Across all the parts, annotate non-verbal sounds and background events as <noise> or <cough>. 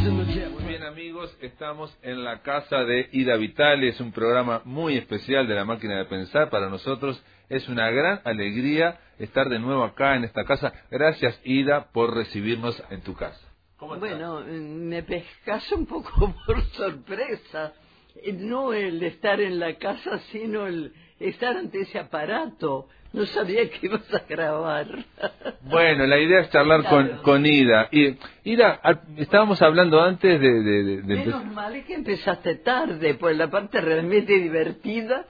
Muy bien amigos, estamos en la casa de Ida Vitale, es un programa muy especial de la máquina de pensar para nosotros. Es una gran alegría estar de nuevo acá en esta casa. Gracias Ida por recibirnos en tu casa. bueno, me pescas un poco <laughs> por sorpresa. No el estar en la casa, sino el estar ante ese aparato. No sabía que ibas a grabar. Bueno, la idea es charlar con, con Ida. Y, Ida, estábamos hablando antes de... de, de, Menos mal que empezaste tarde, pues la parte realmente divertida...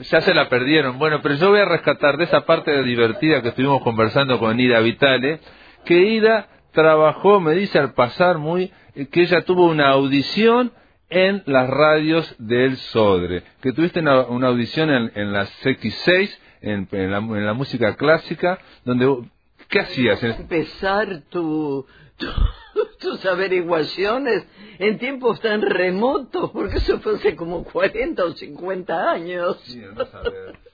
Ya... se la perdieron. Bueno, pero yo voy a rescatar de esa parte divertida que estuvimos conversando con Ida Vitale, que Ida trabajó, me dice al pasar muy, que ella tuvo una audición en las radios del Sodre, que tuviste una, audición en, en las X6, en, la, en, la, música clásica, donde... ¿Qué hacías? Empezar tu, <laughs> tus averiguaciones en tiempos tan remotos, porque eso fue hace como 40 o 50 años.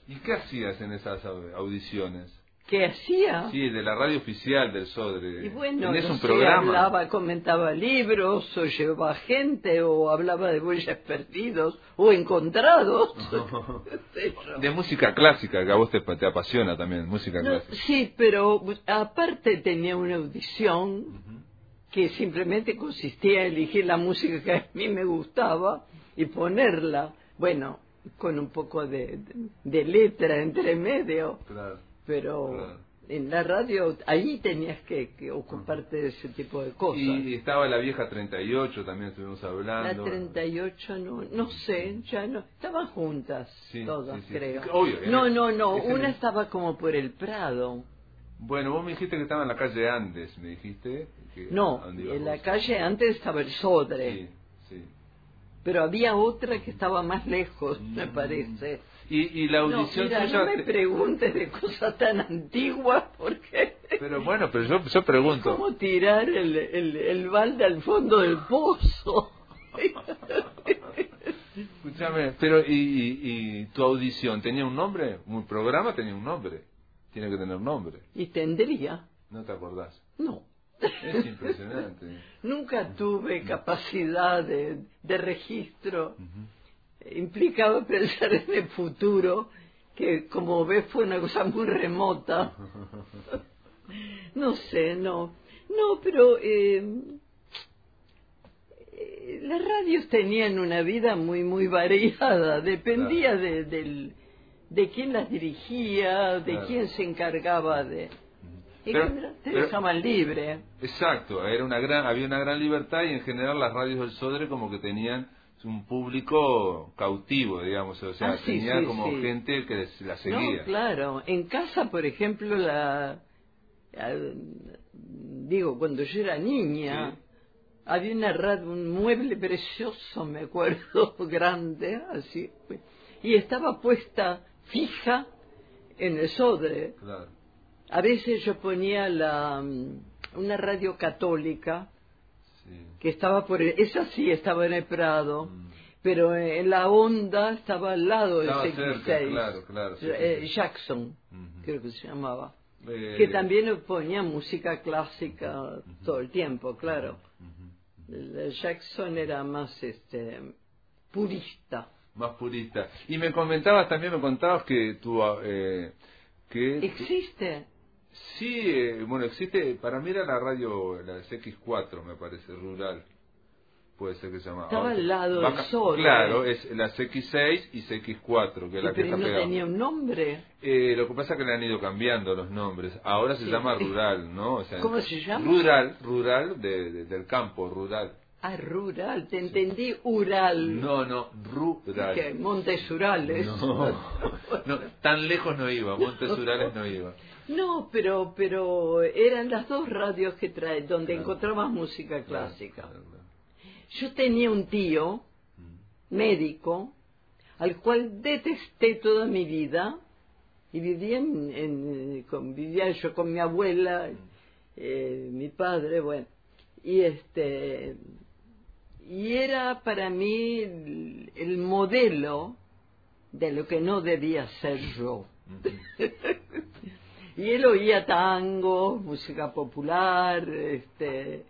¿Y qué hacías en esas audiciones? ¿Qué hacía? Sí, de la radio oficial del Sodre. Y bueno, un programa? hablaba, comentaba libros, o llevaba gente, o hablaba de bueyes perdidos, o encontrados. <laughs> de música clásica, que a vos te, apasiona también, música clásica. Sí, pero aparte tenía una audición que simplemente consistía en elegir la música que a mí me gustaba y ponerla. Bueno, con un poco de, de letra entre medio. Claro pero en la radio ahí tenías que, ocuparte de ese tipo de cosas. Y estaba la vieja 38, también estuvimos hablando. La 38 no, no sé, ya no, estaban juntas todas, creo. no, no, no, una estaba como por el Prado. Bueno, vos me dijiste que estaba en la calle Andes, me dijiste. no, en la calle antes estaba el Sodre. Sí, sí. Pero había otra que estaba más lejos, me mm. parece. Y, la audición no, no me preguntes de cosas tan antiguas porque... Pero bueno, pero yo, yo pregunto... ¿Cómo tirar el, el, el balde al fondo del pozo? Escúchame, pero y, y, tu audición tenía un nombre? ¿Un programa tenía un nombre? Tiene que tener nombre. Y tendría. ¿No te acordás? No. Es impresionante. <laughs> Nunca tuve capacidad de, de registro implicaba <laughs> pensar en el futuro, que como ves fue una cosa muy remota. no sé, no. No, pero eh, eh, las radios tenían una vida muy, muy variada, dependía de, del, de quién las dirigía, de quién se encargaba de... Y te dejaban libre. Exacto, era una gran, había una gran libertad y en general las radios del Sodre como que tenían un público cautivo, digamos, o sea, ah, tenía como gente que la seguía. No, claro, en casa, por ejemplo, la, digo, cuando yo era niña, había una radio, un mueble precioso, me acuerdo, <laughs> grande, así, y estaba puesta fija en el sodre. A veces yo ponía la, una radio católica que estaba por esa sí estaba en el Prado mm. pero en la onda estaba al lado del eh, Jackson creo que se llamaba. Eh, que también ponía música clásica todo el tiempo claro. Jackson era más este purista. Más purista. Y me comentabas también me contabas que tu eh, que existe Sí, eh, bueno, existe, para mí era la radio, la CX4 me parece, rural. Puede ser que se llamaba. Estaba al lado del sol. Claro, es la CX6 y CX4, que es la que está no tenía un nombre. Eh, lo que pasa es que le han ido cambiando los nombres. Ahora se llama <laughs> rural, ¿no? O sea, ¿Cómo se llama? Rural, rural de, del campo, rural. Ah, rural, te entendí, Ural. No, no, rural. ¿Qué? Montes Urales. No, <laughs> no, tan lejos no iba, Montes <laughs> Urales no iba. No, pero, pero eran las dos radios que trae, donde encontrabas música clásica. Yo tenía un tío, mm. médico, al cual detesté toda mi vida, y vivía, en, con, vivía yo con mi abuela, mm. eh, mi padre, bueno, y este, y era para mí el modelo de lo que no debía ser yo. <laughs> Y él oía tango, música popular, este,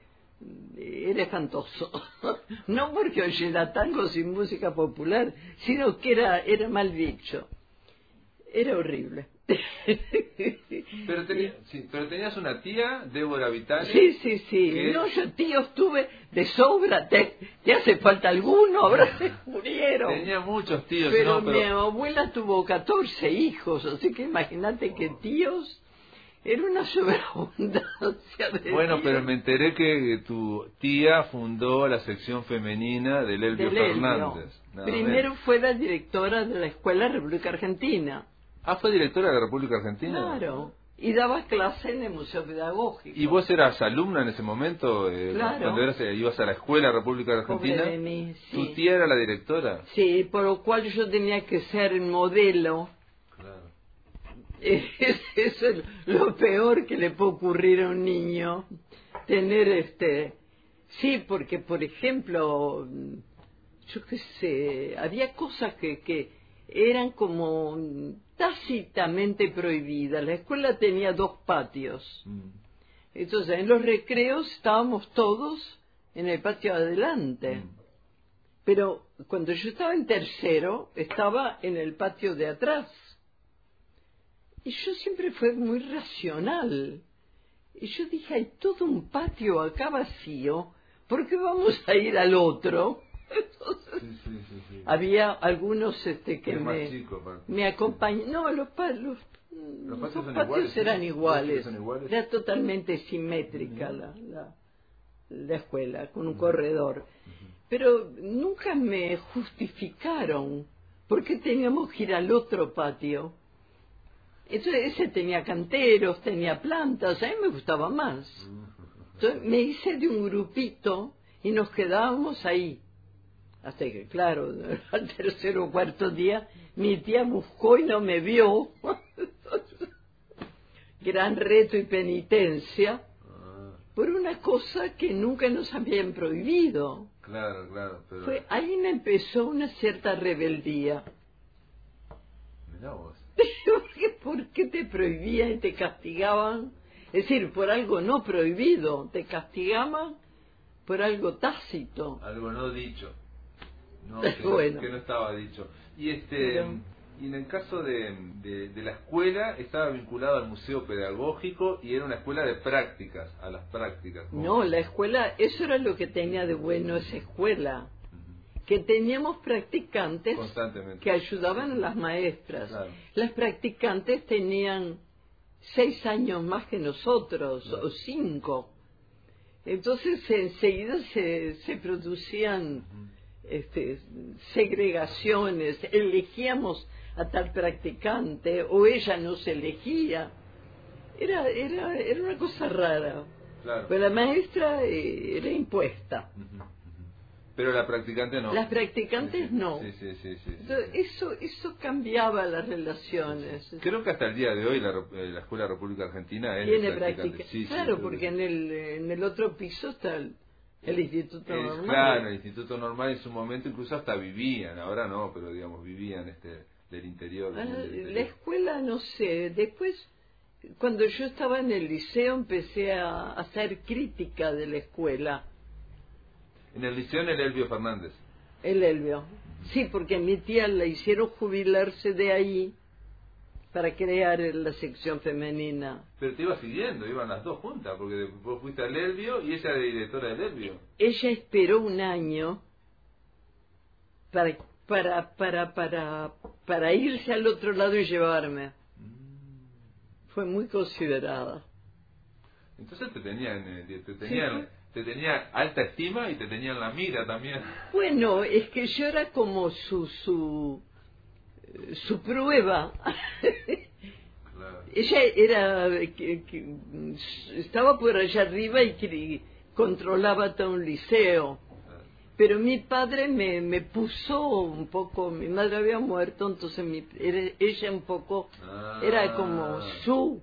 era espantoso. <laughs> no porque oyera tango sin música popular, sino que era, era mal dicho. Era horrible. <laughs> pero, pero tenías una tía, Débora Vital. Sí, sí, sí. No, yo tíos tuve de sobra. ¿Te, te hace falta alguno? Ahora se <laughs> murieron. Tenía muchos tíos. Pero, mi abuela tuvo 14 hijos, así que imagínate que tíos era una sobreabundancia de Bueno, pero me enteré que tu tía fundó la sección femenina del Elvio Fernández. Primero fue la directora de la Escuela República Argentina. Ah, fue directora de la República Argentina. Claro. Y daba clase en el Museo Pedagógico. ¿Y vos eras alumna en ese momento? Eh, claro. Cuando eras, eh, ibas a la Escuela República Argentina. Mí, sí. ¿Tu tía era la directora? Sí, por lo cual yo tenía que ser modelo. Claro. Eso es lo peor que le puede ocurrir a un niño. Tener este. Sí, porque, por ejemplo, yo qué sé, había cosas que, que eran como tácitamente prohibidas. La escuela tenía dos patios. Mm. Entonces, en los recreos estábamos todos en el patio adelante. Mm. Pero cuando yo estaba en tercero, estaba en el patio de atrás. Y yo siempre fui muy racional. Y yo dije, hay todo un patio acá vacío, ¿por qué vamos a ir al otro? Había algunos este, que me, me acompañaban. No, los, los, los patios, eran iguales. Era totalmente simétrica la, la, la, escuela, con un corredor. Pero nunca me justificaron por qué teníamos que ir al otro patio. Entonces ese tenía canteros, tenía plantas, a mí me gustaba más. Entonces me hice de un grupito y nos quedábamos ahí hasta que, claro, <laughs> al tercer o cuarto día mi tía buscó y no me vio. <laughs> Gran reto y penitencia ah. por una cosa que nunca nos habían prohibido. Claro, claro. Pero... Fue, ahí me empezó una cierta rebeldía. Mirá vos. <laughs> ¿Por qué te prohibían y te castigaban? Es decir, por algo no prohibido, te castigaban por algo tácito. Algo no dicho. No, <laughs> que, no estaba dicho. Y este y en el caso de, de, la escuela estaba vinculado al museo pedagógico y era una escuela de prácticas, a las prácticas. No, la escuela, eso era lo que tenía de bueno esa escuela, que teníamos practicantes que ayudaban a las maestras. Las practicantes tenían seis años más que nosotros, o cinco. Entonces enseguida se, se producían este, segregaciones, elegíamos a tal practicante o ella nos elegía. Era, era, era una cosa rara. Pero la maestra eh, era impuesta. Pero la practicante no. Las practicantes no. Sí, sí, sí, eso, eso cambiaba las relaciones. Creo que hasta el día de hoy la, eh, la Escuela República Argentina es Tiene práctica. claro, porque en el, en el otro piso está el, el Instituto Normal. Claro, el Instituto Normal en su momento incluso hasta vivían, ahora no, pero digamos vivían este del interior. Ah, la escuela, no sé, después cuando yo estaba en el liceo empecé a hacer crítica de la escuela. ¿En el liceo en el Elvio Fernández? El Elvio, sí, porque mi tía la hicieron jubilarse de ahí para crear la sección femenina. Pero te iba siguiendo, iban las dos juntas, porque vos fuiste al Elvio y ella era directora del Elvio. Ella esperó un año para, para, para, para, para irse al otro lado y llevarme. Mm. Fue muy considerada. Entonces te tenían, eh, te tenían, te tenía alta estima y te tenían la mira también. Bueno, es que yo era como su, su su prueba. Ella era que, estaba por allá arriba y que controlaba todo un liceo. Pero mi padre me, me puso un poco, mi madre había muerto, entonces mi, ella un poco era como su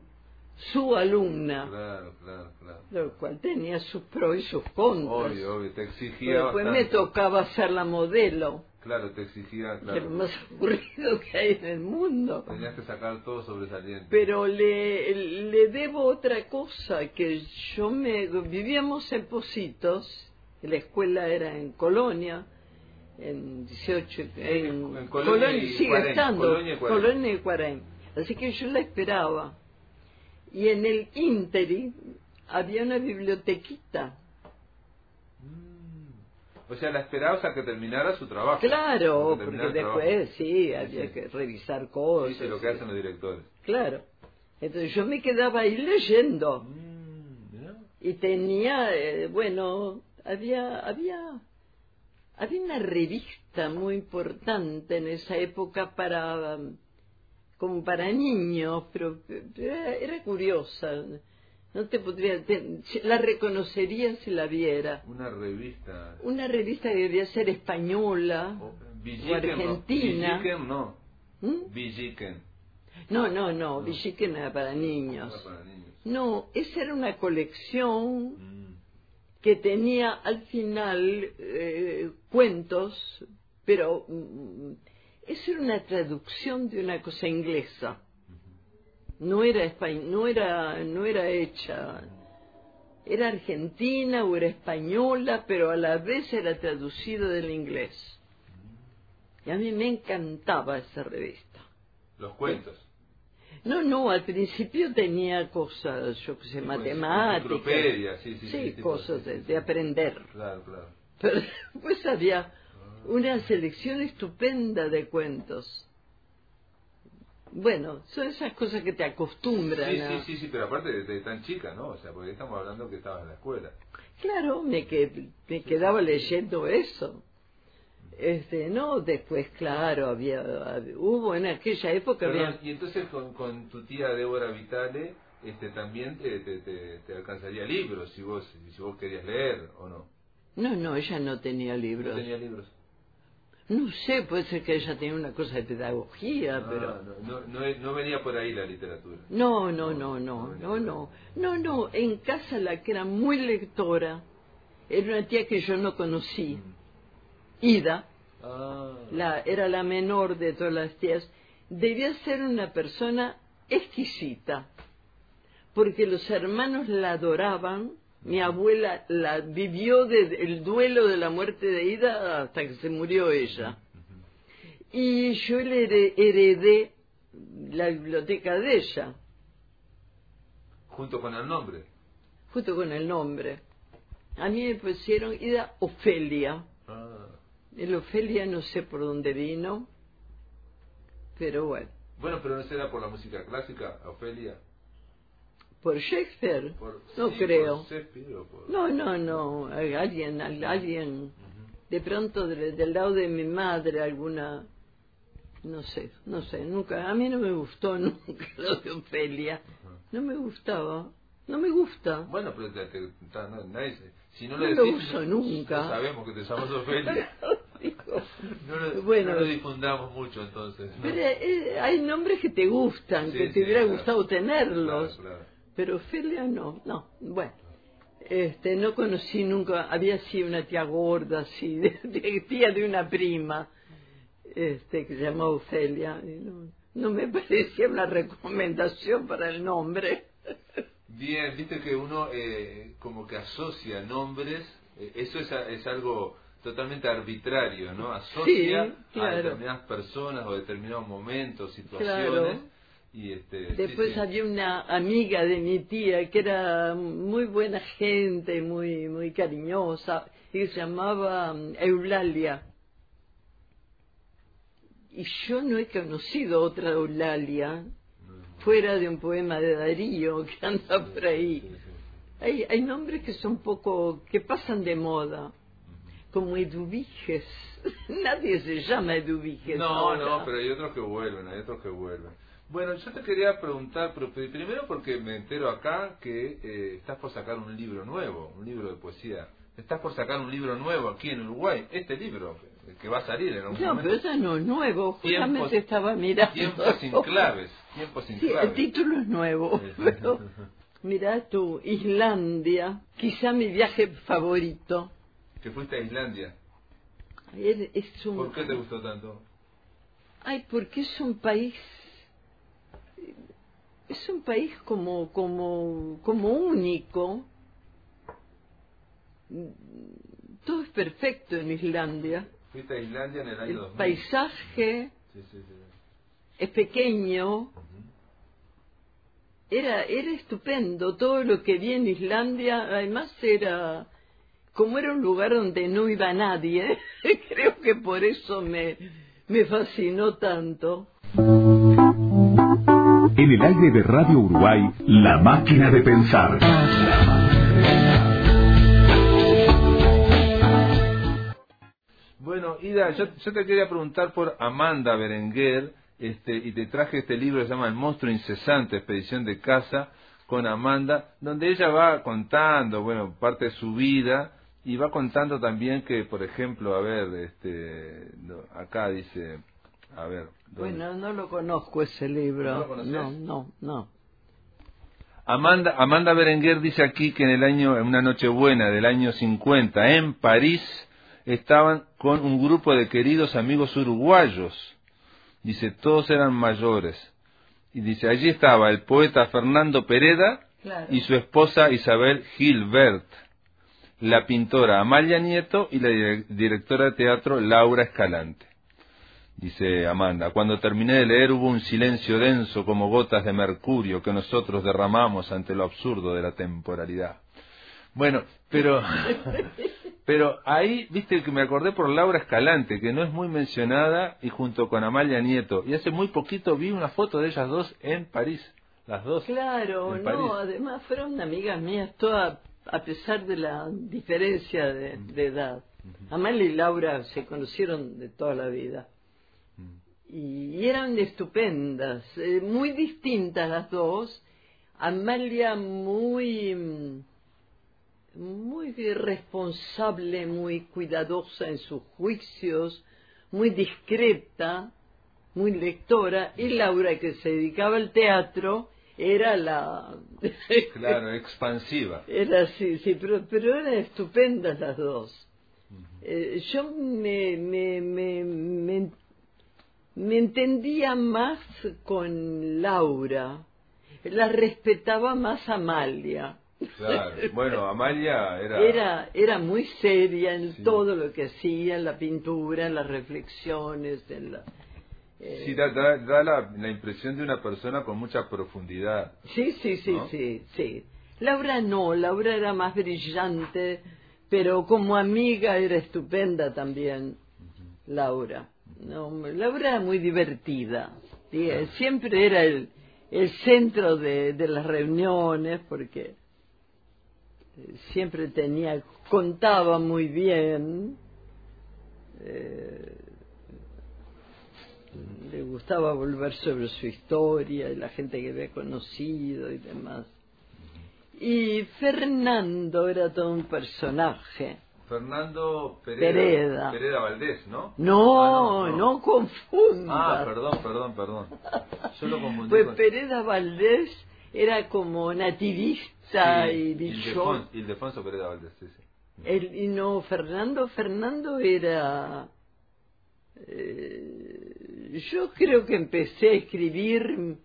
su alumna. Claro, claro, claro. Lo cual tenía sus pros y sus contras. Obvio, obvio, te exigía Después me tocaba ser la modelo, Claro, te exigía, que es lo claro. más aburrido que hay en el mundo. Tenías que sacar todo sobresaliente. Pero le, le debo otra cosa, que yo me... Vivíamos en Positos, la escuela era en Colonia, en 18... En, en Colonia y sigue Cuarén, estando, Colonia y. Colonia y. Así que yo la esperaba. Y en el Interi había una bibliotequita. O sea, la esperabas a que terminara su trabajo. Claro, porque después sí, había sí. que revisar cosas. Dice lo que hacen los directores. Claro. Entonces yo me quedaba ahí leyendo. Mm, y tenía eh, bueno había había había una revista muy importante en esa época para como para niños pero era, era curiosa no te podría te- la reconocería si la viera Una revista. una revista que debía ser española O, o Villiquen, argentina No. Villiquen no. ¿Mm? Villiquen. no no no Villiquen era para niños Era para niños. no esa era una colección Mm. que tenía al final eh, cuentos, pero mm, eso era una traducción de una cosa inglesa. No era espa- no era no era hecha era argentina o era española, pero a la vez era traducida del inglés. Y a mí me encantaba esa revista. Los cuentos. No, no, al principio tenía cosas, yo qué sé, Sí, pues, matemáticas. sí, sí, sí, sí, cosas de, de aprender. Claro, claro. Pero <laughs> después había una selección estupenda de cuentos. Bueno, son esas cosas que te acostumbran Sí, a... sí, sí, sí, pero aparte de, tan chica, ¿no? O sea, porque estamos hablando que estabas en la escuela. Claro, me, que, me quedaba leyendo eso. Este, no, después, claro, había, hab- hubo en aquella época, Perdón, había, y entonces con, con tu tía Débora Vitale, este, también te, te, te, te alcanzaría libros si vos, si vos querías leer o no. no, no, ella no tenía ¿No libros. tenía libros? No sé, puede ser que ella tenía una cosa de pedagogía, Ah, pero... no, no, no, venía por ahí la literatura. No, no, no, no, no, no, no, no, en casa la que era muy lectora era una tía que yo no conocí, Ida, Ah, la, era la menor de todas las tías, debía ser una persona exquisita, porque los hermanos la adoraban, mi abuela la vivió desde el duelo de la muerte de Ida hasta que se murió ella. Y yo le here- heredé la biblioteca de ella. junto con el nombre. junto con el nombre. A mí me pusieron Ida Ofelia. Ah. El Ofelia no sé por dónde vino, pero bueno. Bueno, pero no será por la música clásica, Ofelia. ¿Por Shakespeare? Por, no sí, creo. Por No, no, no. Alguien, al- alguien, de pronto de- del lado de mi madre, alguna, no sé, no sé, nunca, a mí no me gustó <laughs> nunca lo de Ofelia. No me gustaba, no me gusta. Bueno, pero te, te- no, nadie si no No lo lo decís, uso nunca. no sabemos que te llamas <laughs> Ofelia. No lo, Bueno. no lo difundamos mucho entonces. ¿no? Pero eh, hay nombres que te gustan, Sí, que sí, te hubiera claro. gustado tenerlos, Claro, claro. Pero Ofelia no, no, bueno. Este, no conocí nunca, había así una tía gorda, así, <laughs> de, de- tía de una prima, este, que se llamaba Ofelia, no, no me <laughs> parecía una recomendación para el nombre. Bien, viste que uno eh, como que asocia nombres, eh, eso es, es algo totalmente arbitrario, ¿no? Asocia Sí, claro. a determinadas personas o determinados momentos, situaciones. Claro. Y este, Después sí. había una amiga de mi tía que era muy buena gente, muy muy cariñosa, y se llamaba mm, Eulalia. Y yo no he conocido otra Eulalia fuera de un poema de Darío que anda por ahí. Hay, hay nombres que son poco, que pasan de moda, como Eduviges. <laughs> Nadie se llama Eduviges. No, ahora. no, pero hay otros que vuelven, hay otros que vuelven. Bueno, yo te quería preguntar, pero primero porque me entero acá que eh, estás por sacar un libro nuevo, un libro de poesía. Estás por sacar un libro nuevo aquí en Uruguay, este libro, que va a salir en algún No, momento. pero eso no es nuevo, justamente Tiempos- estaba mirando. Tiempos sin claves, tiempos sin Sí, el claves. título es nuevo, <laughs> <laughs> pero mira tú, Islandia, quizá mi viaje favorito. Que fuiste a Islandia. Es, es un, ¿Por qué te gustó tanto? Ay, porque es un país, es un país como, como, como único. Todo es perfecto en Islandia. Fuiste a Islandia en el año El 2000. paisaje Sí, sí, sí. es pequeño. Era, era estupendo todo lo que vi en Islandia. Además era, como era un lugar donde no iba nadie, <laughs> creo que por eso me, me fascinó tanto. En el aire de Radio Uruguay, La Máquina de Pensar. Bueno, Ida, yo, te quería preguntar por Amanda Berenguer, este, y te traje este libro que se llama El monstruo incesante, expedición de casa, con Amanda, donde ella va contando, bueno, parte de su vida, y va contando también que, por ejemplo, a ver, este, acá dice, a ver, ¿dónde? Bueno, no lo conozco ese libro. ¿No lo no, no, no. Amanda, Amanda Berenguer dice aquí que en el año, en una noche buena del año 50, en París, estaban con un grupo de queridos amigos uruguayos. Dice, todos eran mayores. Y dice, allí estaba el poeta Fernando Pereda Claro. y su esposa Isabel Gilbert, la pintora Amalia Nieto y la dire- directora de teatro Laura Escalante. Dice Amanda, cuando terminé de leer hubo un silencio denso como gotas de mercurio que nosotros derramamos ante lo absurdo de la temporalidad. Bueno, pero, <laughs> pero ahí, viste que me acordé por Laura Escalante, que no es muy mencionada, y junto con Amalia Nieto. Y hace muy poquito vi una foto de ellas dos en París, las dos. Claro, en no, París. además fueron amigas mías, todas, a pesar de la diferencia de, de edad. Amalia y Laura se conocieron de toda la vida. Y, eran estupendas, eh, muy distintas las dos. Amalia muy, muy responsable, muy cuidadosa en sus juicios, muy discreta, muy lectora, y Laura, que se dedicaba al teatro, era la... <laughs> Claro, expansiva. Era así, sí, pero, pero eran estupendas las dos. Eh, yo me, me, me, me, me entendía más con Laura, la respetaba más Amalia. Claro. Bueno, Amalia era... Era, era muy seria en Sí. todo lo que hacía, en la pintura, en las reflexiones, en la... eh, Sí, da, da- da la, la impresión de una persona con mucha profundidad. Sí, sí, sí, ¿no? sí, sí. Laura no, Laura era más brillante, pero como amiga era estupenda también, Laura. No, Laura era muy divertida. sí, eh, Siempre era el, el centro de, de las reuniones porque eh, siempre tenía, contaba muy bien. eh, le gustaba volver sobre su historia y la gente que había conocido y demás. Y Fernando era todo un personaje. Fernando Pereda. Pereda. Pereda Valdés, ¿no? No, Ah, no, confundas. Ah, perdón, perdón, perdón. Yo lo confundí Pues con... Pereda Valdés era como nativista Sí, y bichón. Ildefonso, Ildefonso Pereda Valdés, sí, sí. El- y no, Fernando, Fernando era... eh, yo creo que empecé a escribir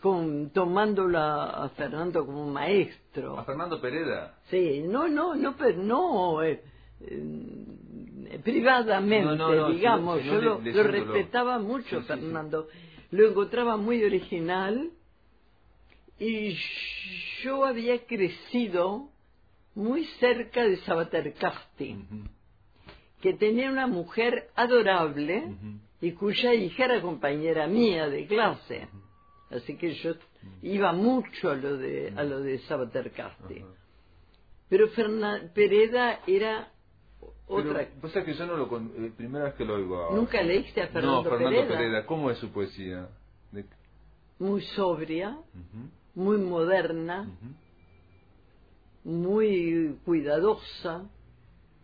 con, tomándolo a, a Fernando como maestro. A Fernando Pereda. Sí, no, no, no, pero no, eh, eh, privadamente, No, no, no, digamos, yo lo, le- lo leyéndolo. respetaba mucho, Sí, sí, sí. Fernando, lo encontraba muy original y yo había crecido muy cerca de Sabater Casti, que tenía una mujer adorable y cuya hija era compañera mía de clase. Así que yo iba mucho a lo de, a lo de Sabater Casti. Pero Fernan Pereda era otra. Pero, vos sabés que yo no lo... Con... eh, primera vez que lo oigo ahora. ¿Nunca leíste a Fernando, No, Fernando Pereda? Pereda. ¿Cómo es su poesía? De- Muy sobria, muy moderna, muy cuidadosa.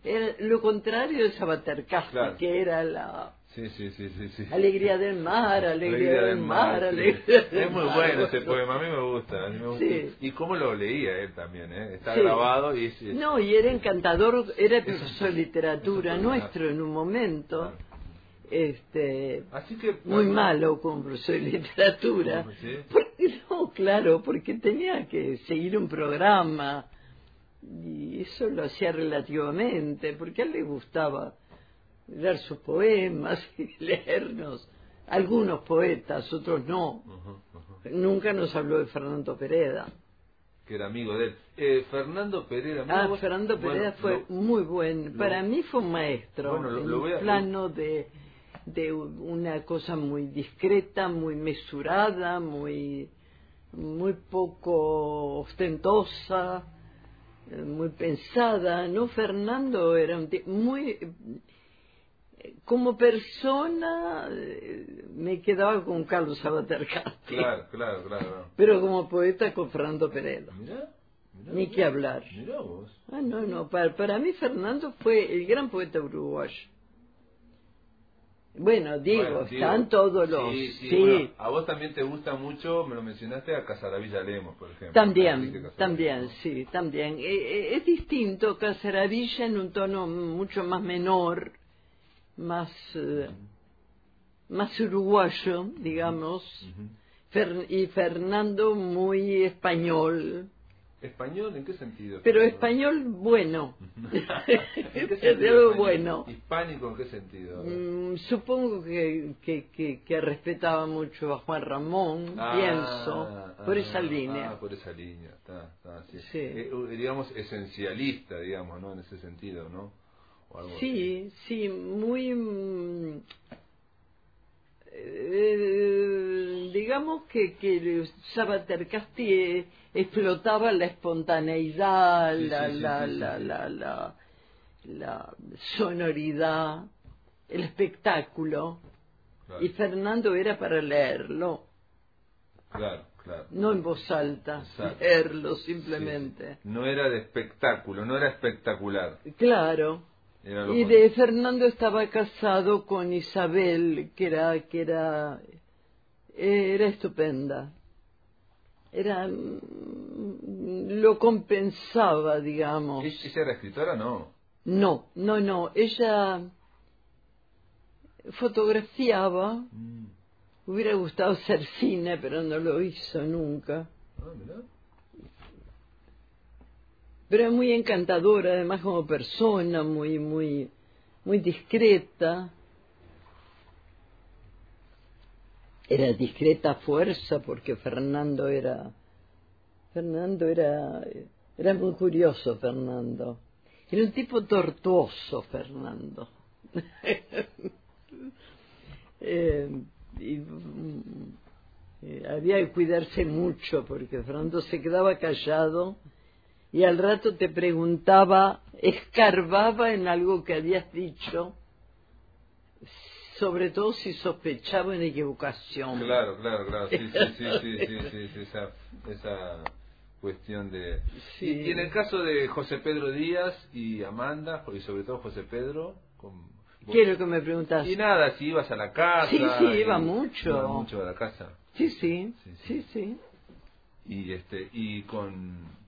Era lo contrario de Sabatercasti, Claro. que era la Sí, sí, sí, sí. sí. alegría del mar, alegría, del mar, alegría del Es muy mar. bueno ese poema, a mí me gusta. a mí me gusta. Sí. Y cómo lo leía él también, ¿eh? Está Sí. grabado y... es- No, y era encantador, era profesor de literatura <laughs> nuestro en un momento, este, Así que... muy malo como profesor de literatura. Sí. Porque, no, claro, porque tenía que seguir un programa y eso lo hacía relativamente, porque a él le gustaba leer sus poemas <laughs> y leernos. Algunos poetas, otros no. Nunca nos habló de Fernando Pereda. Que era amigo de él. Eh, Fernando mira Ah, vos- Fernando bueno, Pereda fue lo- muy buen. lo- Para mí fue un maestro. Bueno, lo- en voy a- un plano de, de una cosa muy discreta, muy mesurada, muy, muy poco ostentosa, eh, muy pensada. No, Fernando era un muy. Como persona, eh, me quedaba con Carlos Sabater Castro. Claro, claro, claro. Pero como poeta con Fernando Pereda. Mirá, mirá Ni que hablar. Mirá vos. Ah, no, no, para, para mí Fernando fue el gran poeta uruguayo. Bueno, digo, Bueno, digo, están todos los... Sí, sí, sí, bueno, a vos también te gusta mucho, me lo mencionaste, a Casaravilla Lemos, por ejemplo. También, también, sí, también. Eh, eh, es distinto Casaravilla en un tono mucho más menor, más, eh, más uruguayo, digamos. Fer- y Fernando muy español, ¿Español en qué sentido? pero español bueno, <laughs> ¿En qué sentido algo bueno. ¿Hispánico en qué sentido? Mm, supongo que, que, que, que respetaba mucho a Juan Ramón, Ah, pienso, por ah, esa línea. Ah, por esa línea, está, está, sí. Sí. Eh, digamos, esencialista, digamos, ¿no? En ese sentido, ¿no? O algo así. Sí, sí, muy... mm, eh, digamos que, que Sabater Casti eh, explotaba la espontaneidad, Sí, la, sí, la, la, la, la, la sonoridad, el espectáculo, Claro, y Fernando era para leerlo. claro, claro. No en voz alta, Exacto. leerlo simplemente. sí. No era de espectáculo, no era espectacular. Claro. Y de Fernando estaba casado con Isabel, que era, que era, era estupenda. Era, mm, lo compensaba, digamos. ¿Ella era escritora? No. No, no, no. Ella fotografiaba. Mm. Hubiera gustado hacer cine, pero no lo hizo nunca. Ah. Pero es muy encantadora además como persona muy muy muy discreta. Era discreta fuerza porque Fernando era Fernando era era muy curioso Fernando. Era un tipo tortuoso Fernando. <laughs> Eh, y, mm, eh, había que cuidarse mucho porque Fernando se quedaba callado y al rato te preguntaba, escarbaba en algo que habías dicho, sobre todo si sospechaba en equivocación. Claro, claro, claro. Sí, sí, sí, <laughs> sí, sí, sí, sí, esa, esa cuestión de... Sí. Y, y en el caso de José Pedro Díaz y Amanda, y sobre todo José Pedro, con... Quiero que me preguntas. Y nada, si ibas a la casa... Sí, sí, iba mucho. iba mucho a la casa. Sí, sí, Sí, sí, sí. sí. Y este y con...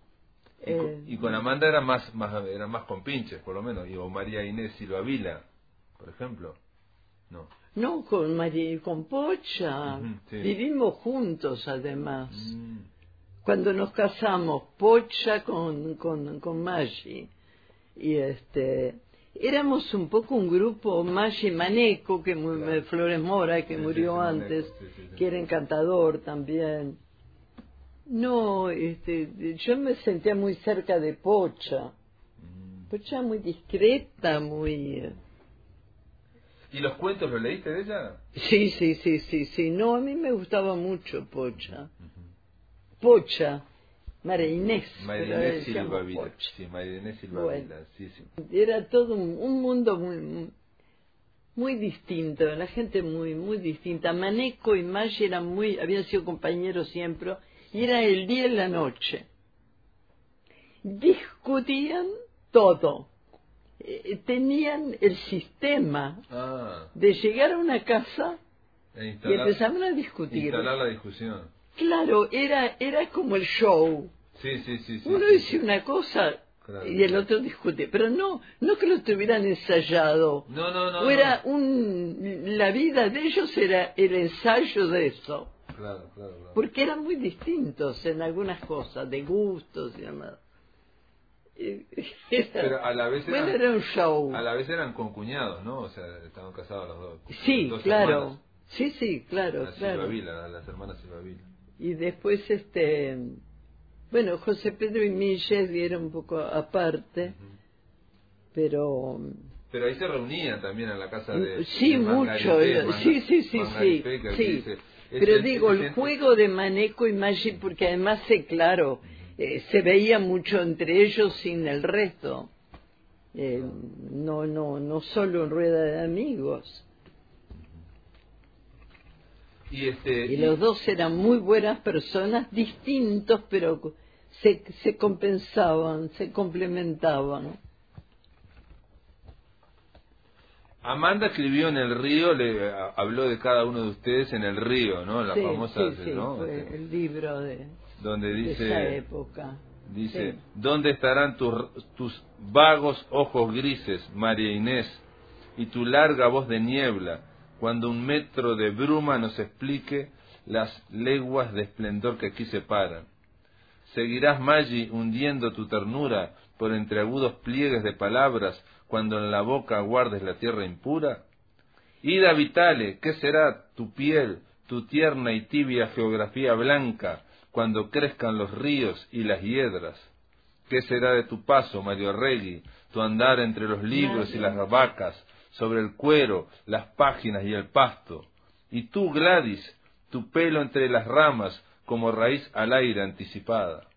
Y, Eh, con, y con Amanda era más, más era más con pinches, por lo menos. Y o María Inés Silva Vila, por ejemplo. No. No, con María y con Pocha. Sí. Vivimos juntos, además. Mm, Cuando nos casamos, Pocha con, con, con Maggi. Y este. Éramos un poco un grupo, Maggi Maneco, que Claro. Flores Mora, que Sí, murió sí, antes, que era encantador también. No, este, yo me sentía muy cerca de Pocha. mm. Pocha muy discreta, muy... eh, ¿Y los cuentos los leíste de ella? Sí, sí, sí, sí, sí. No, a mí me gustaba mucho Pocha. Pocha, María Inés. María Inés Silva Vila. Sí, María Inés Silva Bueno. Vila, sí, sí. Era todo un, un mundo muy, muy distinto, la gente muy, muy distinta. Maneco y Maggi eran muy, habían sido compañeros siempre, era el día y la noche. Discutían todo. eh, tenían el sistema Ah, de llegar a una casa e y empezaban a discutir. instalar la discusión. Claro, era, era como el show. Sí, sí, sí. sí, Uno sí, dice sí. una cosa Claro. y el otro discute, pero no, no que lo tuvieran ensayado. No, no, no. o era no. un, la vida de ellos era el ensayo de eso, Claro, claro, claro. porque eran muy distintos en algunas cosas, de gustos y demás. Era- Pero a la vez bueno, eran, era un show. a la vez eran concuñados, ¿no? O sea, estaban casados los dos. Sí, dos claro. hermanas. Sí, sí, claro, La claro. Vila, las hermanas Silva Vila. Y después, este, bueno, José Pedro y Milles dieron un poco aparte, pero Pero ahí se reunían también en la casa de. sí, de mucho, sí, sí, sí, sí, sí. Pero digo, el juego de Maneco y Maggi, porque además, eh, claro, eh, se veía mucho entre ellos sin el resto. Eh, no, no, no solo en rueda de amigos. Y, este, Y los dos eran muy buenas personas, distintos, pero se, se compensaban, se complementaban. Amanda escribió en el río, le a- habló de cada uno de ustedes en el río, ¿no? La sí, famosa, sí, sí, ¿no? fue Este, el libro de, donde de dice. esa época. Dice, Sí. ¿dónde estarán tus, tus vagos ojos grises, María Inés, y tu larga voz de niebla, cuando un metro de bruma nos explique las leguas de esplendor que aquí separan? ¿Seguirás, Maggi, hundiendo tu ternura por entre agudos pliegues de palabras, cuando en la boca guardes la tierra impura? Ida Vitale, ¿qué será tu piel, tu tierna y tibia geografía blanca, cuando crezcan los ríos y las hiedras? ¿Qué será de tu paso, Mario Regui, tu andar entre los libros y las vacas, sobre el cuero, las páginas y el pasto? Y tú, Gladys, tu pelo entre las ramas, como raíz al aire anticipada.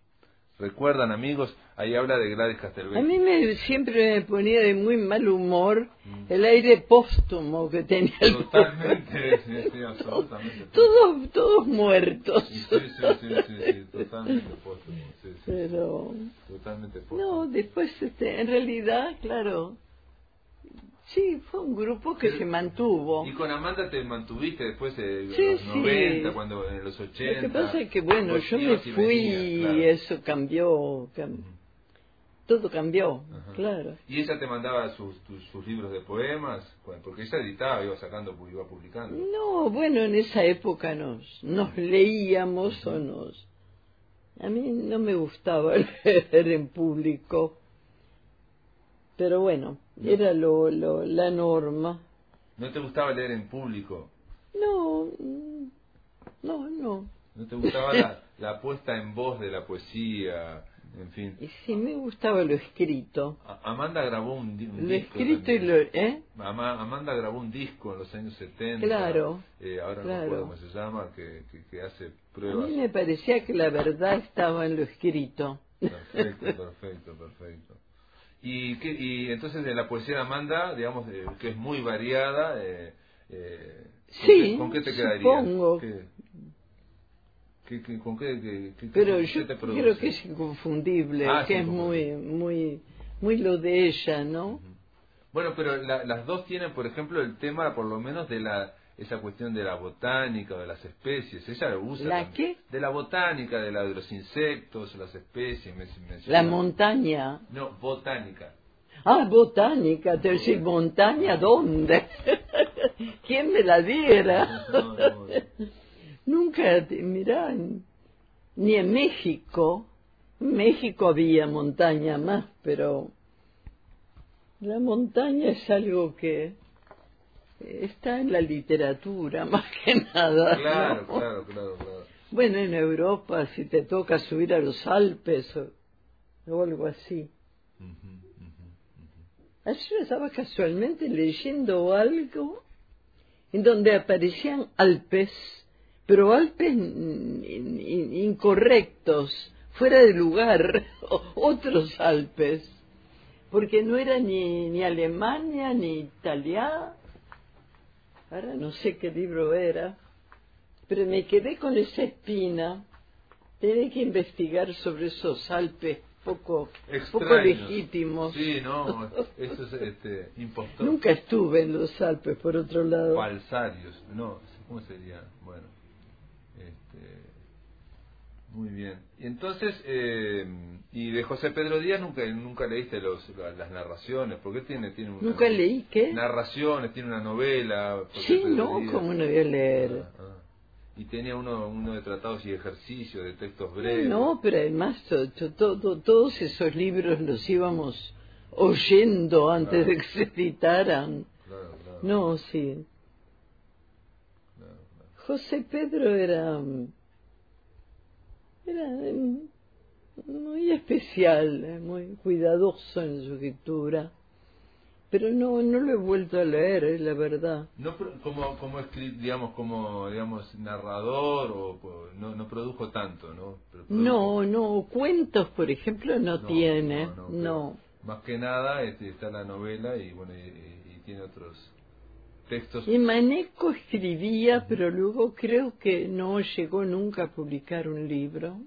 ¿Recuerdan, amigos? Ahí habla de Gladys A Castelvecchi. mí me, siempre me ponía de muy mal humor el aire póstumo que tenía. Totalmente, sí, sí, absolutamente. <laughs> Todos, todos muertos. Sí, sí, sí, sí, sí, totalmente póstumo, sí, sí, Pero, totalmente póstumo. no, después, este, en realidad, claro, sí, fue un grupo que se mantuvo. Y con Amanda te mantuviste después de Sí, los sí. 90, cuando en los 80. Lo que pasa es que, bueno, yo me fui y claro. eso cambió, cam- todo cambió, Ajá. claro. Y ella te mandaba sus, tus- sus libros de poemas, Bueno, porque ella editaba, iba sacando, iba publicando. No, bueno, en esa época nos, nos leíamos o nos... A mí no me gustaba <laughs> leer en público, pero bueno, era lo, lo, la norma. ¿No te gustaba leer en público? No, mm, no, no. ¿No te gustaba la, la puesta en voz de la poesía? En fin. Y sí, me gustaba lo escrito. A- Amanda grabó un, un Lo disco. escrito y lo... ¿Eh? Ama- Amanda grabó un disco en los años 70. Claro, eh, ahora no claro. recuerdo cómo se llama, que, que, que hace A pruebas. mí me parecía que la verdad estaba en lo escrito. Perfecto, perfecto, perfecto. Y, qué, y entonces de la poesía de Amanda, digamos, eh, que es muy variada, eh, eh, ¿con Sí, qué- ¿con qué te quedarías? supongo. ¿Qué, qué- qué- con qué, Pero yo te creo que es inconfundible, Ah, que es es muy, muy, muy lo de ella, ¿no? Bueno, pero la- las dos tienen, por ejemplo, el tema, por lo menos, de la esa cuestión de la botánica, de las especies. Ella lo usa. ¿La también. qué? De la botánica, de, la, de los insectos, las especies. me- menciona- La montaña. No, botánica. Ah, botánica, te decís, montaña, ¿dónde? <laughs> ¿Quién me la diera? No, no, no. <laughs> Nunca, mirá, ni en México, en México había montaña más, pero la montaña es algo que está en la literatura <laughs> más que nada. Claro, ¿no? claro, claro, claro. Bueno, en Europa, si te toca subir a los Alpes o, algo así. Ayer estaba casualmente leyendo algo en donde aparecían Alpes, pero Alpes in- in- incorrectos, fuera de lugar, <laughs> otros Alpes, porque no era ni, ni Alemania ni Italia. Ahora no sé qué libro era, pero me quedé con esa espina. Tenía que investigar sobre esos Alpes poco, Extraños. poco legítimos. Sí, no, eso es este, impostor. Nunca estuve en los Alpes, por otro lado. Falsarios, no, ¿cómo sería? Bueno, este, muy bien. Y entonces, eh, y de José Pedro Díaz nunca nunca leíste los, la- las narraciones, porque tiene, tiene una, Nunca leí, ¿qué? Narraciones, tiene una novela. José Sí, Pedro no, Díaz. ¿cómo no voy a leer? Ah, ah. Y tenía uno, uno de tratados y ejercicios, de textos breves. No, pero además to- to- todo- todos esos libros los íbamos oyendo antes de que se editaran. Claro, claro, No, sí. José Pedro era era mm, muy especial, eh, muy cuidadoso en su escritura, pero no no lo he vuelto a leer, es la verdad. No como como digamos como digamos narrador o no, no produjo tanto, ¿no? Pero produjo- No, no, cuentos, por ejemplo, no, No, tiene, no, Más que nada este, está la novela y bueno y tiene otros textos. Y Maneco escribía, pero luego creo que no llegó nunca a publicar un libro.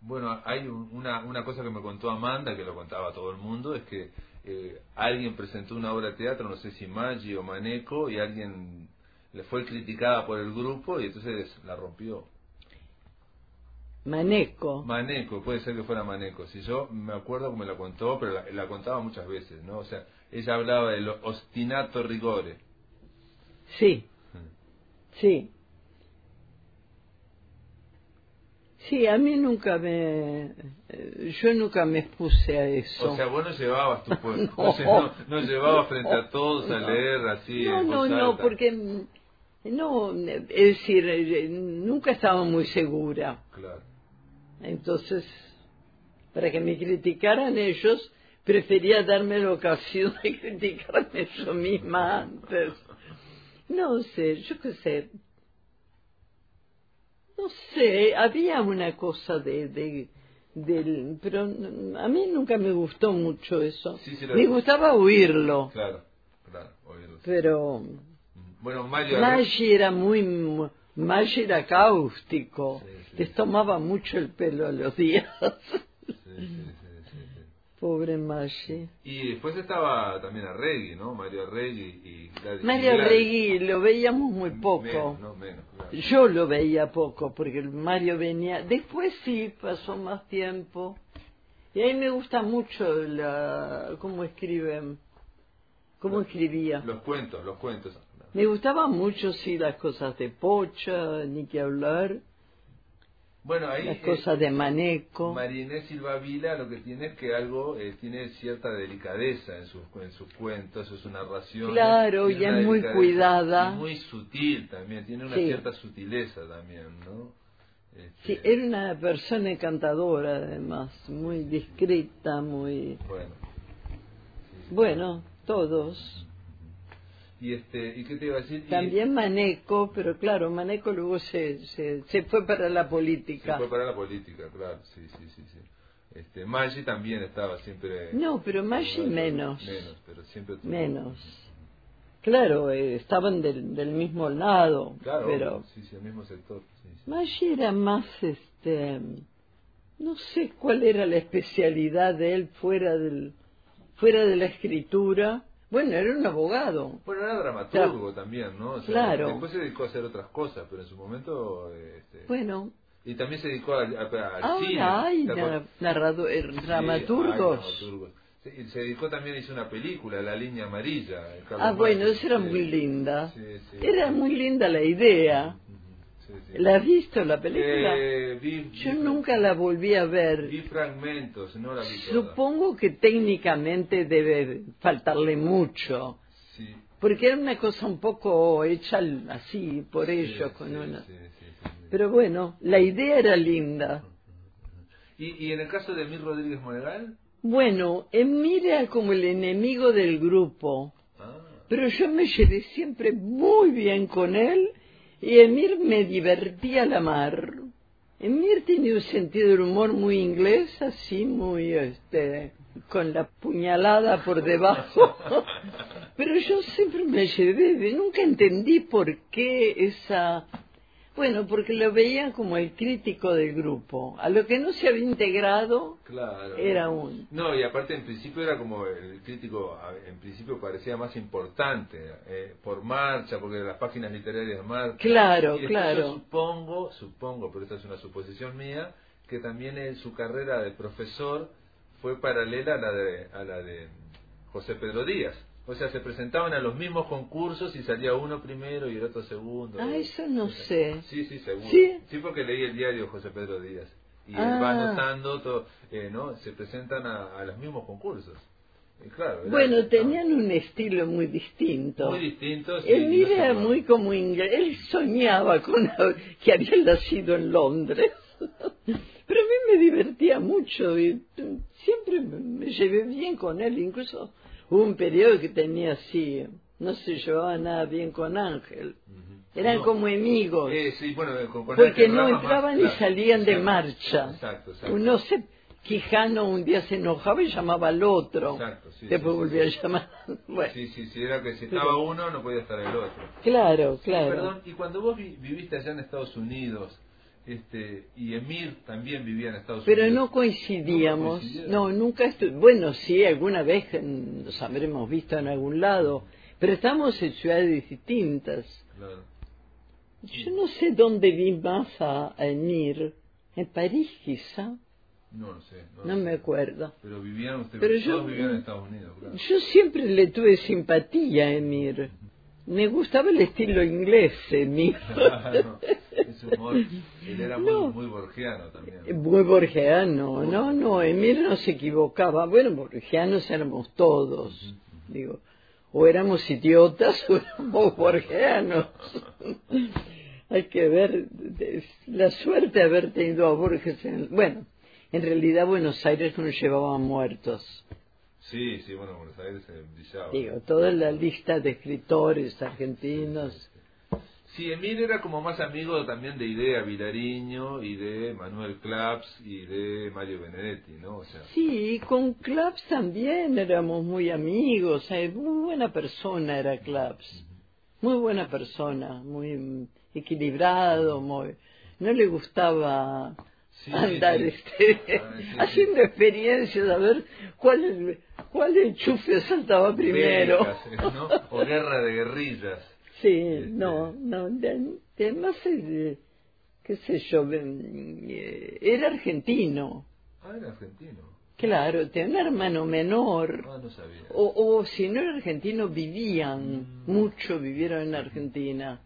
Bueno, hay un- una, una cosa que me contó Amanda, que lo contaba a todo el mundo, es que eh, alguien presentó una obra de teatro, no sé si Maggi o Maneco, y alguien le fue criticada por el grupo y entonces la rompió. Maneco. Maneco, puede ser que fuera Maneco. Si yo me acuerdo que me la contó, pero la, la contaba muchas veces, ¿no? O sea, ella hablaba del ostinato rigore. Sí, sí. Sí, a mí nunca me... eh, Yo nunca me expuse a eso. O sea, vos no llevabas tu puesto, No. <laughs> o sea, no, no llevabas frente a todos a leer así. no, en no, voz no, alta. porque... No, es decir, eh, nunca estaba muy segura. Claro. Entonces, para que me criticaran ellos, prefería darme la ocasión de <laughs> criticarme yo misma antes. No sé, yo qué sé. No sé, había una cosa de, de del, pero a mí nunca me gustó mucho eso. Sí, sí, lo- me gustaba oírlo, Claro, claro, oírlo. pero Bueno, Maggi era muy, Maggi era cáustico, Sí, les tomaba mucho el pelo a los días. Sí, sí, sí, sí, sí. Pobre Maggi. Y después estaba también Arregui, ¿no? Mario Arregui y Gladys. Mario Gladys. Regui lo veíamos muy poco. Menos, no, menos, claro. Yo lo veía poco porque Mario venía. Después sí pasó más tiempo. Y a mí me gusta mucho la cómo escriben, cómo escribía. Los cuentos, los cuentos. Me gustaban mucho sí las cosas de Pocha, ni que hablar, Bueno, ahí las eh, cosas de Maneco. María Inés Silva Vila lo que tiene es que algo eh, tiene cierta delicadeza en sus en sus cuentos, en sus narraciones. Claro, y es muy cuidada. y muy sutil también, tiene una Sí. cierta sutileza también, ¿no? Este, Sí, era una persona encantadora además, muy discreta, muy... Bueno. Bueno, todos. Y este, ¿y qué te iba a decir? También Maneco, pero claro, Maneco luego se, se, se fue para la se política. fue para la política, claro, sí, sí, sí, sí. Este, Maggi también estaba siempre No, pero Maggi menos. Menos, pero siempre tuvo- Menos. Claro, eh, estaban del, del mismo lado, Claro, pero sí, sí, el mismo sector. Sí, sí. Maggi era más, este, no sé cuál era la especialidad de él fuera del, fuera de la escritura. Bueno, era un abogado. Bueno, era dramaturgo también, ¿no? O sea, Claro. Después se dedicó a hacer otras cosas, pero en su momento... Este, Bueno, y también se dedicó al, cine. hay ¿te acuerdas? nar- narrado- eh, dramaturgos. Se, se dedicó también, hizo una película, La Línea Amarilla. Ah, bueno, esa era Sí. muy linda. Sí, sí. Era muy linda la idea. Sí. ¿La has visto la película? Eh, vi, Yo vi- nunca la volví a ver. Vi fragmentos, no la vi toda. Supongo que técnicamente debe faltarle mucho, Sí. porque era una cosa un poco hecha así por ellos, Sí, con una. Pero bueno, la idea era linda. ¿Y, y en el caso de Emil Rodríguez Monegal? Bueno, Emir era como el enemigo del grupo, Ah, pero yo me llevé siempre muy bien con él y Emir me divertía a la mar. Emir tenía un sentido del humor muy inglés, así, muy, este, con la puñalada por debajo. <laughs> Pero yo siempre me llevé, nunca entendí por qué esa... Bueno, porque lo veían como el crítico del grupo. A lo que no se había integrado Claro. era un... No, y aparte en principio era como el crítico, en principio parecía más importante, eh, por marcha, porque las páginas literarias marchan. Claro, Y claro. Yo supongo, supongo, pero esta es una suposición mía, que también en su carrera de profesor fue paralela a la de, a la de José Pedro Díaz. O sea, se presentaban a los mismos concursos y salía uno primero y el otro segundo. Ah, eso no sé. Sí, sí, seguro. ¿Sí? porque leí el diario José Pedro Díaz. Y él Ah. va anotando, todo, eh, ¿no? Se presentan a, a los mismos concursos. Y claro, era- Bueno, no, tenían un estilo muy distinto. muy distintos. y Él no era muy como inglés. Él soñaba con que había nacido en Londres. <laughs> Pero a mí me divertía mucho y siempre me llevé bien con él. Incluso un periodo que tenía así, no se llevaba nada bien con Ángel. Eran No, como enemigos. eh, sí, bueno, con, con porque no más, entraban y claro. salían de marcha. Exacto, exacto. Uno se Quijano un día se enojaba y llamaba al otro. Exacto, sí, Después sí, volvía sí. a llamar. <laughs> Bueno, Sí, sí, sí, era que si Pero- estaba uno no podía estar el otro. claro, claro. Perdón, y cuando vos vi- viviste allá en Estados Unidos, este, y Emir también vivía en Estados Pero Unidos. no coincidíamos. No, nunca estu- Bueno, sí, alguna vez nos habremos visto en algún lado. Pero estamos en ciudades distintas. Claro. Yo no sé dónde vi más a, a Emir. En París, quizá. No lo sé. No, No lo me sé. acuerdo. Pero vivían ustedes, Pero todos yo- vivían en Estados Unidos, claro. Yo siempre le tuve simpatía a Emir. Me gustaba el estilo inglés. Claro, <laughs> ese humor, él era muy, No. muy borgiano también. Muy borgiano, no, no, Emir no se equivocaba. Bueno, borgianos éramos todos, digo, o éramos idiotas o éramos borgianos. <laughs> Hay que ver la suerte de haber tenido a Borges en... Bueno, en realidad Buenos Aires nos llevaba muertos. Sí, sí, bueno, Buenos Aires brillaba. Digo, toda la lista de escritores argentinos. Sí, Emir era como más amigo también de Idea Vilariño y de Manuel Claps y de Mario Benedetti, ¿no? O sea, Sí, con Claps también éramos muy amigos. muy buena persona era Claps. Muy buena persona, muy equilibrado, muy... No le gustaba Sí, andar sí. este, Ah, haciendo experiencias a ver cuál, cuál enchufe saltaba primero. Becas, eh, ¿no? O Guerra de Guerrillas. Sí, Este- no, no, de- además, qué sé yo, mm, eh, era argentino. Ah, era argentino. Claro, tenía un hermano menor. Ah, no sabía. O, o si no era argentino, vivían, mucho vivieron en Argentina.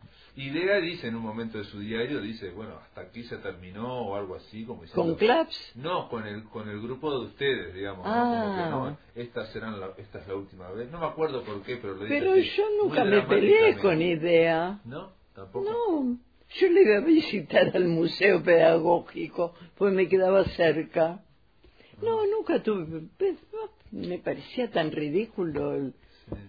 Idea dice en un momento de su diario, dice, bueno, hasta aquí se terminó o algo así, como diciendo... ¿Con Claps? No, con el, con el grupo de ustedes, digamos. ¿no? Ah. Como que, no, esta, serán la, esta es la última vez. No me acuerdo por qué, pero lo dice Pero así, yo nunca me peleé con idea. ¿No? ¿Tampoco? No, yo le iba a visitar al museo pedagógico, pues me quedaba cerca. No, nunca tuve, pues, me parecía tan ridículo el,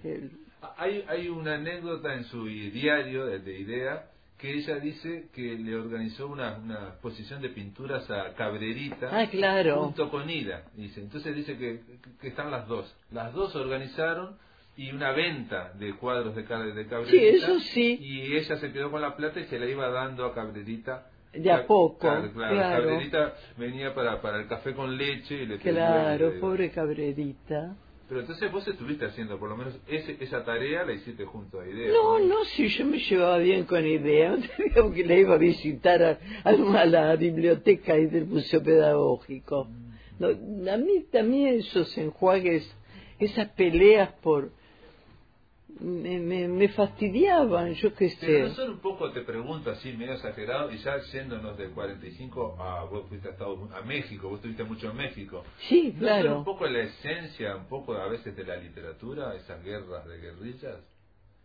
el- Hay, hay una anécdota en su diario, de Idea, que ella dice que le organizó una, una exposición de pinturas a Cabrerita Ah, claro. junto con Ida. Dice. Entonces dice que, que están las dos. Las dos organizaron y una venta de cuadros de, de Cabrerita. Sí, eso sí. Y ella se quedó con la plata y se la iba dando a Cabrerita. De a poco, Claro, claro. claro. Cabrerita venía para, para el café con leche y le Claro, le- pobre cabrerita. Pero entonces vos estuviste haciendo, por lo menos ese, esa tarea la hiciste junto a Idea. No, no, si yo me llevaba bien con idea, <laughs> no que la iba a visitar a, a la biblioteca y del Museo Pedagógico. No, a mí también esos enjuagues, esas peleas por... Me, me, me fastidiaban, yo qué Pero no sé. son un poco, te pregunto así, medio exagerado, y ya yéndonos del 45 a, vos fuiste a, Estados Unidos, a México, vos estuviste mucho en México. Sí, ¿No son un claro. poco la esencia, un poco a veces de la literatura, esas guerras de guerrillas?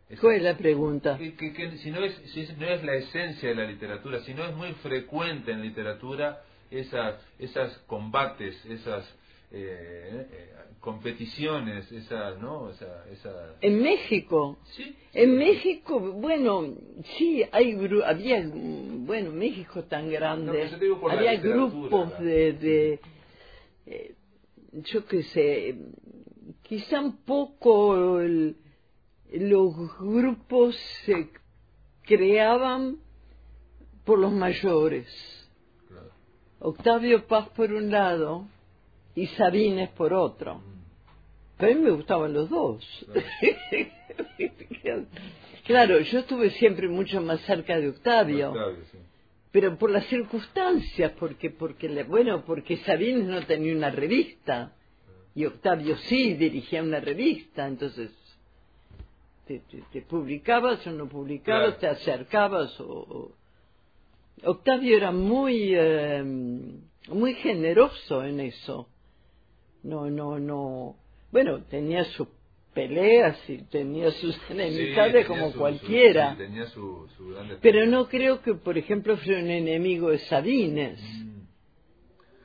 Esa- ¿Cuál es la pregunta? que, que- que si, no es, si es- no es la esencia de la literatura, si no es muy frecuente en literatura esas, esas combates, esas eh, eh, competiciones, esas, ¿no? Esa, esa... En México, Sí, En México, bueno, sí, hay gru- había, bueno, México tan grande, No, había grupos de, de eh, yo qué sé, quizá un poco el- los grupos se creaban por los mayores. Claro. Octavio Paz por un lado y Sabines por otro. Pero a mí me gustaban los dos. claro, <laughs> yo estuve siempre mucho más cerca de Octavio, Octavio, sí. pero por las circunstancias, porque, porque le- bueno, porque Sabines no tenía una revista y Octavio sí dirigía una revista, entonces te, te- te publicabas o no publicabas, Claro. te acercabas o, o- Octavio era muy eh, muy generoso en eso. No, no, no. Bueno, tenía sus peleas y tenía sus <laughs> enemistades como su- su- cualquiera. sí, tenía su, Pero no creo que, por ejemplo, fuera un enemigo de Sabines. Mm.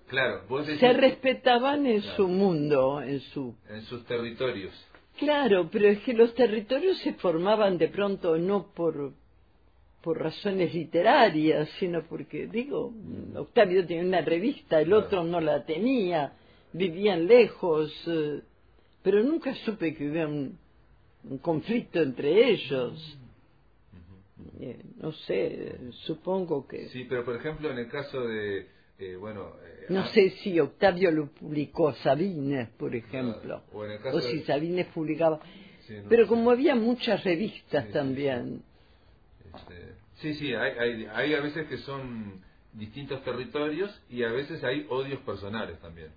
Claro, vos decís Se respetaban en Claro. su mundo, en su... en sus territorios. Claro, pero es que los territorios se formaban de pronto no por por razones literarias, sino porque, digo, Octavio tenía una revista, el Claro. otro no la tenía, vivían lejos, eh, pero nunca supe que hubiera un, un conflicto entre ellos. Eh, no sé, supongo que... Sí, pero por ejemplo en el caso de, eh, bueno... eh, No ah, sé si Octavio lo publicó Sabines, por ejemplo, o en el caso o si de- Sabines publicaba. sí, no Pero como había muchas revistas Sí, sí, también, Este, sí, sí, hay, hay, hay a veces que son distintos territorios y a veces hay odios personales también.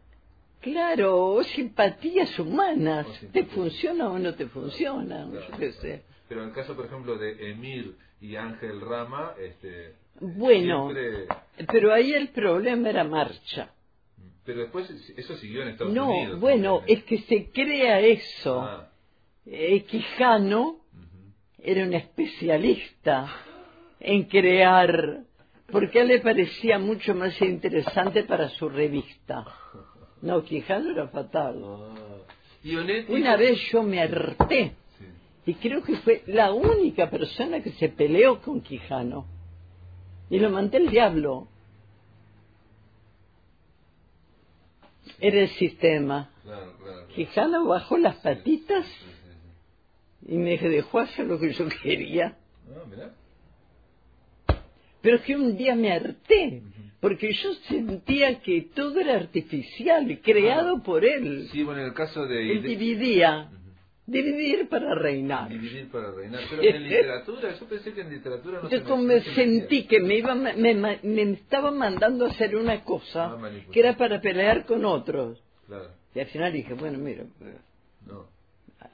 Claro, simpatías humanas, ¿te funciona o no te funciona? Claro, Yo qué sé. Pero en el caso, por ejemplo, de Emir y Ángel Rama, este, Bueno, siempre- pero ahí el problema era marcha. pero después eso siguió en Estados No, Unidos. bueno, también, ¿eh? es que se crea eso. Ah, Eh, Quijano era un especialista en crear, porque a él le parecía mucho más interesante para su revista. <laughs> No, Quijano era fatal. Ah. Una vez yo me harté Sí. y creo que fue la única persona que se peleó con Quijano. Y lo mandé el diablo. Era el sistema. Claro, claro. claro. Quijano bajó las patitas Sí, sí, sí. y me dejó hacer lo que yo quería. Ah. Pero es que un día me harté, porque yo sentía que todo era artificial, creado por él. Sí, bueno, en el caso de... Él dividía, dividir para reinar. Dividir para reinar. Pero en <laughs> literatura, yo pensé que en literatura no se Entonces como no me se sentí que me, iba, me, me- estaba mandando a hacer una Ah, cosa manipulación. que era para pelear con otros. Claro, Y al final dije, bueno, mira, no,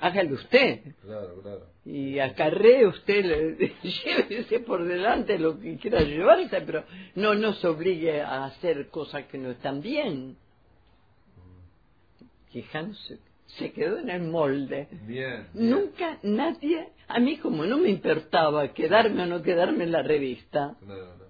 hágalo usted. claro, claro. y acarree usted, <laughs> llévese por delante lo que quiera llevarse, pero no nos obligue a hacer cosas que no están bien. Quijano se, se quedó en el molde. Bien. bien. Nunca nadie, a mí como no me importaba quedarme o no quedarme en la revista, Claro, no. Claro.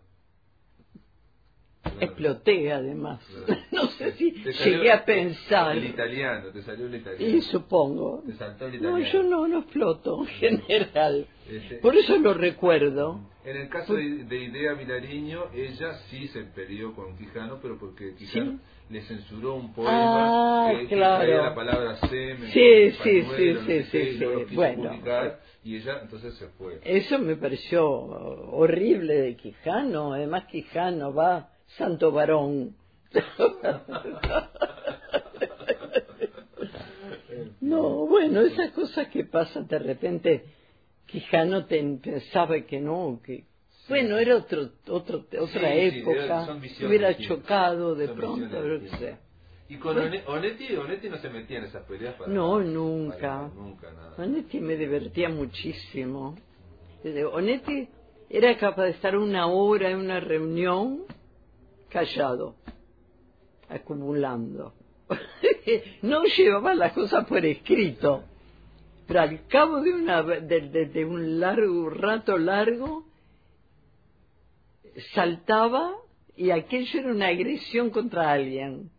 Exploté además. Claro. <laughs> No sé si salió llegué a pensar. El italiano, te salió el italiano. Y supongo. Te saltó el No, italiano. yo no, no exploto en general. Este, Por eso lo recuerdo. En el caso de, de Idea Vilariño, ella sí se peleó con Quijano, pero porque Quijano le censuró un poema Ah, que, claro. traía la palabra semen, Sí, sí, sí, no sí, sí, no sí. Bueno. publicar, y ella entonces se fue. Eso me pareció horrible de Quijano. Además, Quijano va santo varón. No, bueno, esas cosas que pasan de repente. Quijano te- pensaba que no, que bueno, era otro, otro, otra Sí, sí, época. visiones Hubiera chocado de pronto, qué distintas. sé. Y con One- Onetti, Onetti no se metía en esas peleas para No, nada. nunca. Para nunca, nada. Onetti me divertía muchísimo. Onetti era capaz de estar una hora en una reunión callado, acumulando. <laughs> no llevaba las cosas por escrito, pero al cabo de, una, de, de- de un largo rato largo, saltaba y aquello era una agresión contra alguien.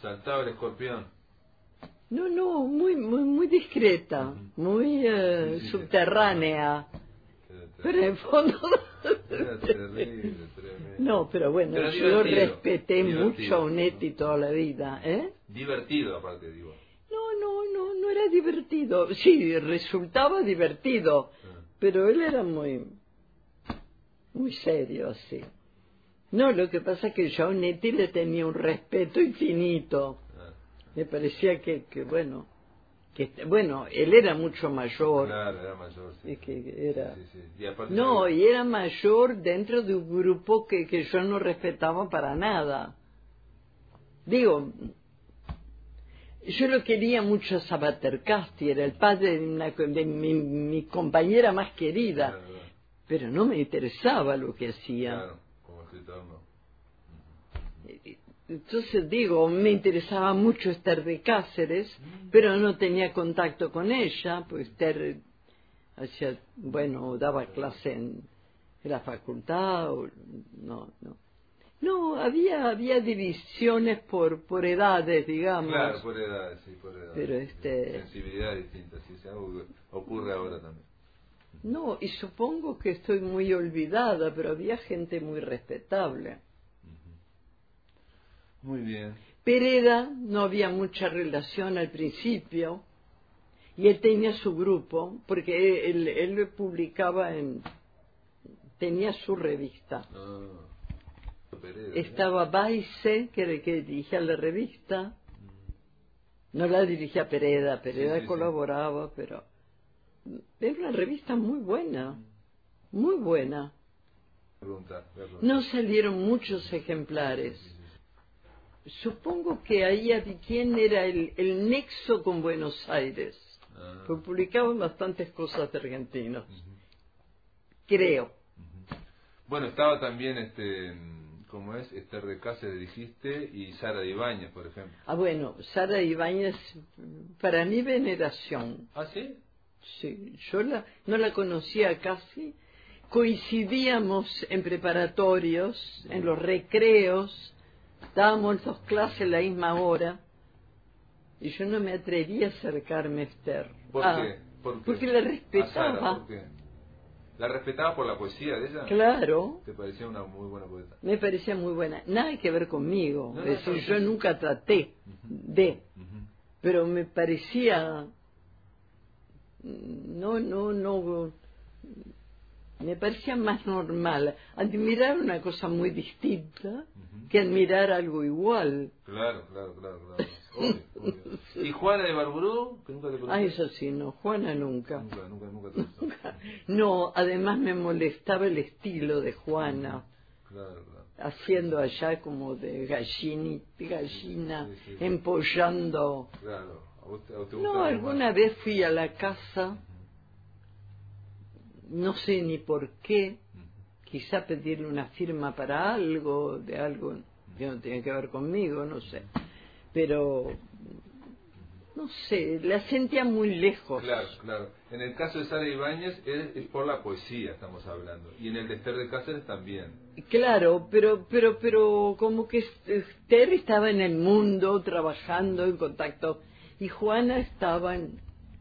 Saltaba el escorpión. No, no, muy, muy, muy discreta, muy eh, Sí, sí, sí. subterránea, pero en fondo... Era terrible. No, pero bueno, Pero yo respeté divertido. mucho a Onetti toda la vida, ¿eh? Divertido, aparte, digo. No, no, no, no era divertido. Sí, resultaba divertido, Ah. pero él era muy... muy serio, sí. No, lo que pasa es que yo a Onetti le tenía un respeto infinito. Ah, Me parecía que, que bueno, que bueno, él era mucho mayor. Claro, era mayor. Sí. Es que era... Sí, sí. Y aparte No, y era mayor dentro de un grupo que, que yo no respetaba para nada. Digo, yo lo quería mucho a Sabater Casti, era el padre de, una- de mi, mi compañera más querida, claro. pero no me interesaba lo que hacía. Claro, como escritor no. Entonces digo, me interesaba mucho Esther de Cáceres, pero no tenía contacto con ella, pues Esther hacía, bueno, daba clase en, la facultad, o- no, no. No, había, había divisiones por, por edades, digamos. Claro, por edad, sí, por edad. Pero este- Sensibilidad distinta, sí, que ocurre ahora también. No, y supongo que estoy muy olvidada, pero había gente muy respetable. Muy bien. Pereda no había mucha relación al principio y él tenía su grupo porque él, él publicaba en tenía su revista. Ah, ¿eh? estaba Baise que era el que dirigía la revista. No la dirigía Pereda Pereda Sí, sí, sí. colaboraba pero era una revista muy buena muy buena. Pregunta, no salieron muchos ejemplares Supongo que ahí había quién era el, el nexo con Buenos Aires. Ah, Pues publicaban bastantes cosas de argentinos. Creo. Bueno, estaba también, este, ¿cómo es? Esther de Cáceres, dijiste, y Sara de Ibáñez, por ejemplo. Ah, bueno, Sara Ibáñez, para mi veneración. ¿Ah, sí? Sí, yo la, no la conocía casi. Coincidíamos en preparatorios, en los recreos, dábamos dos clases a la misma hora. Y yo no me atrevía a acercarme a Esther. ¿Por Ah, qué? ¿Por qué? Porque la ¿A respetaba. Sara, ¿por qué? ¿La respetaba por la poesía de ella? Claro, ¿Te parecía una muy buena poeta? me parecía muy buena. Nada que ver conmigo. No, es no, decir, no, sí, yo nunca traté de, pero me parecía. No, no, no. Me parecía más normal. Admirar una cosa muy distinta que admirar algo igual. Claro, claro, claro, claro. Obvio, obvio. <laughs> ¿Y Juana de Barburú? Que nunca te. Ah, eso sí, no, Juana nunca. Nunca, nunca, nunca te gustó. <laughs> No, además me molestaba el estilo de Juana. Claro, claro. haciendo allá como de gallini, gallina, Sí, sí, sí. empollando. Claro. ¿A vos te, a vos te No, alguna más? vez fui a la casa, no sé ni por qué, quizá pedirle una firma para algo, de algo que no tiene que ver conmigo, no sé. Pero, no sé, la sentía muy lejos. Claro, claro. En el caso de Sara Ibáñez es, es por la poesía, estamos hablando. Y en el de Esther de Cáceres también. Claro, pero, pero, pero como que Esther estaba en el mundo trabajando en contacto y Juana estaba en,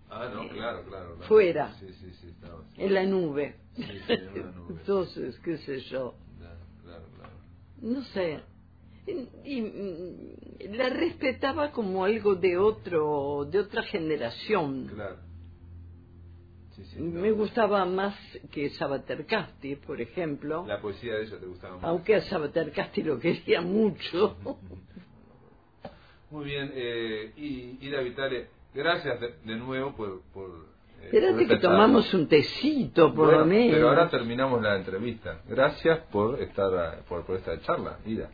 Ah, no, claro, claro. claro. Fuera. Sí, sí, sí, estaba así. en la nube. Sí, sí, en una nube. Entonces, qué sé yo, Claro, claro, claro. no sé. Y, y, mm, la respetaba como algo de otro, de otra generación. Claro. Me claro. gustaba más que Sabater Casti, por ejemplo, La poesía de ella te gustaba más. aunque a Sabater Casti lo quería mucho. <laughs> Muy bien. Eh, y Ida Vitale, gracias de, de nuevo por... por eh, Espérate que tomamos un tecito, por Bueno, lo menos. Pero ahora terminamos la entrevista. Gracias por estar, por, por esta charla, Ida.